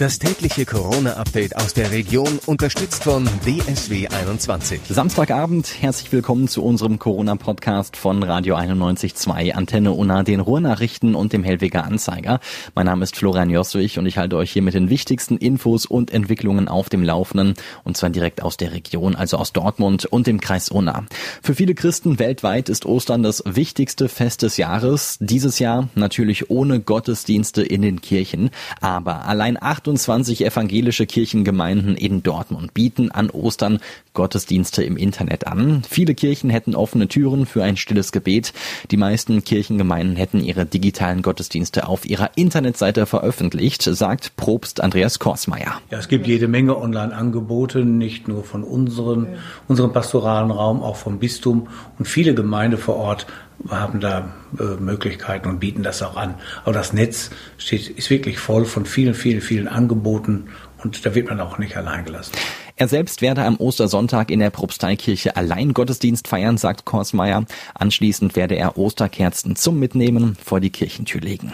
Das tägliche Corona-Update aus der Region, unterstützt von DSW 21. Samstagabend, herzlich willkommen zu unserem Corona-Podcast von Radio 91.2, Antenne Unna, den Ruhrnachrichten und dem Hellweger Anzeiger. Mein Name ist Florian Joswig und ich halte euch hier mit den wichtigsten Infos und Entwicklungen auf dem Laufenden, und zwar direkt aus der Region, also aus Dortmund und dem Kreis Unna. Für viele Christen weltweit ist Ostern das wichtigste Fest des Jahres. Dieses Jahr natürlich ohne Gottesdienste in den Kirchen, aber allein 28 28 evangelische Kirchengemeinden in Dortmund bieten an Ostern Gottesdienste im Internet an. Viele Kirchen hätten offene Türen für ein stilles Gebet. Die meisten Kirchengemeinden hätten ihre digitalen Gottesdienste auf ihrer Internetseite veröffentlicht, sagt Probst Andreas Korsmeier. Ja, es gibt jede Menge Online-Angebote, nicht nur von unseren, unserem pastoralen Raum, auch vom Bistum und viele Gemeinden vor Ort haben da äh, Möglichkeiten und bieten das auch an. Aber das Netz steht, ist wirklich voll von vielen, vielen, vielen Angeboten und da wird man auch nicht allein gelassen. Er selbst werde am Ostersonntag in der Propsteikirche allein Gottesdienst feiern, sagt Korsmeier. Anschließend werde er Osterkerzen zum Mitnehmen vor die Kirchentür legen.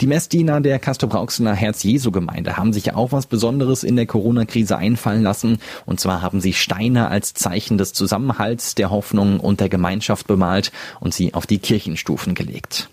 Die Messdiener der Castrop-Rauxener Herz-Jesu-Gemeinde haben sich ja auch was Besonderes in der Corona-Krise einfallen lassen. Und zwar haben sie Steine als Zeichen des Zusammenhalts, der Hoffnung und der Gemeinschaft bemalt und sie auf die Kirchenstufen gelegt.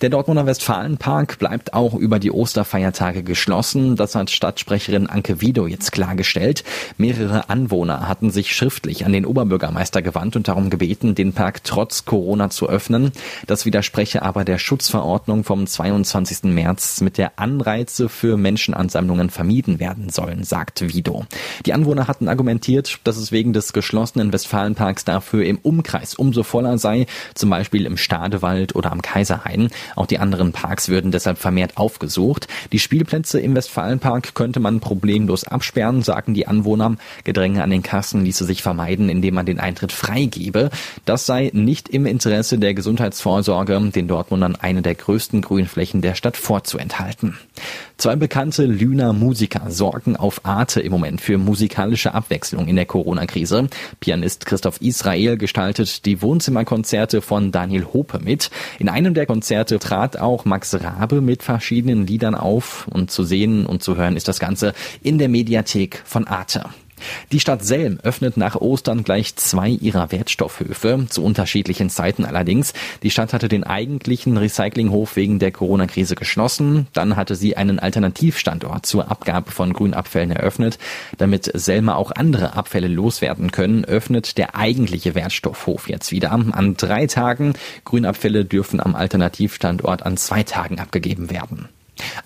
Der Dortmunder Westfalenpark bleibt auch über die Osterfeiertage geschlossen. Das hat Stadtsprecherin Anke Wido jetzt klargestellt. Mehrere Anwohner hatten sich schriftlich an den Oberbürgermeister gewandt und darum gebeten, den Park trotz Corona zu öffnen. Das widerspreche aber der Schutzverordnung vom 22. März, mit der Anreize für Menschenansammlungen vermieden werden sollen, sagt Wido. Die Anwohner hatten argumentiert, dass es wegen des geschlossenen Westfalenparks dafür im Umkreis umso voller sei, zum Beispiel im Stadewald oder am Kaiserheim ein. Auch die anderen Parks würden deshalb vermehrt aufgesucht. Die Spielplätze im Westfalenpark könnte man problemlos absperren, sagen die Anwohner. Gedränge an den Kassen ließe sich vermeiden, indem man den Eintritt freigebe. Das sei nicht im Interesse der Gesundheitsvorsorge, den Dortmundern eine der größten Grünflächen der Stadt vorzuenthalten. Zwei bekannte Lüner Musiker sorgen auf Arte im Moment für musikalische Abwechslung in der Corona-Krise. Pianist Christoph Israel gestaltet die Wohnzimmerkonzerte von Daniel Hope mit. In einem der Konzerte trat auch Max Rabe mit verschiedenen Liedern auf und zu sehen und zu hören ist das Ganze in der Mediathek von Arte. Die Stadt Selm öffnet nach Ostern gleich zwei ihrer Wertstoffhöfe, zu unterschiedlichen Zeiten allerdings. Die Stadt hatte den eigentlichen Recyclinghof wegen der Corona-Krise geschlossen. Dann hatte sie einen Alternativstandort zur Abgabe von Grünabfällen eröffnet. Damit Selma auch andere Abfälle loswerden können, öffnet der eigentliche Wertstoffhof jetzt wieder an drei Tagen. Grünabfälle dürfen am Alternativstandort an zwei Tagen abgegeben werden.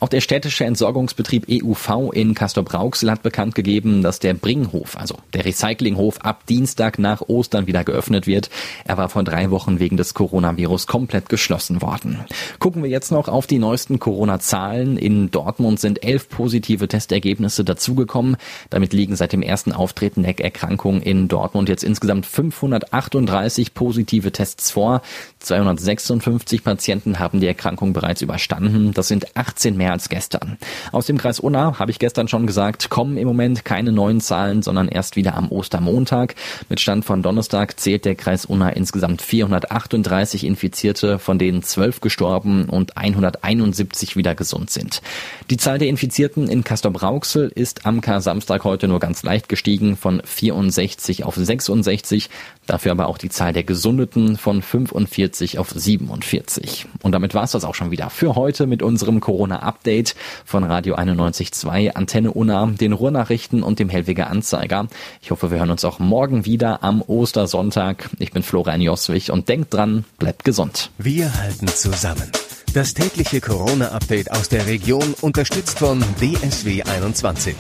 Auch der städtische Entsorgungsbetrieb EUV in Castor-Brauxel hat bekannt gegeben, dass der Bringhof, also der Recyclinghof, ab Dienstag nach Ostern wieder geöffnet wird. Er war vor drei Wochen wegen des Coronavirus komplett geschlossen worden. Gucken wir jetzt noch auf die neuesten Corona-Zahlen. In Dortmund sind elf positive Testergebnisse dazugekommen. Damit liegen seit dem ersten Auftreten der Erkrankung in Dortmund jetzt insgesamt 538 positive Tests vor. 256 Patienten haben die Erkrankung bereits überstanden. Das sind 18 mehr als gestern. Aus dem Kreis Unna, habe ich gestern schon gesagt, kommen im Moment keine neuen Zahlen, sondern erst wieder am Ostermontag. Mit Stand von Donnerstag zählt der Kreis Unna insgesamt 438 Infizierte, von denen 12 gestorben und 171 wieder gesund sind. Die Zahl der Infizierten in Castor-Brauxel ist am Kar-Samstag heute nur ganz leicht gestiegen von 64 auf 66, dafür aber auch die Zahl der Gesundeten von 45 auf 47. Und damit war es das auch schon wieder für heute mit unserem Corona-Update von Radio 91.2, Antenne Unna, den Ruhrnachrichten und dem Hellweger Anzeiger. Ich hoffe, wir hören uns auch morgen wieder am Ostersonntag. Ich bin Florian Joswig und denkt dran, bleibt gesund. Wir halten zusammen. Das tägliche Corona-Update aus der Region unterstützt von DSW 21.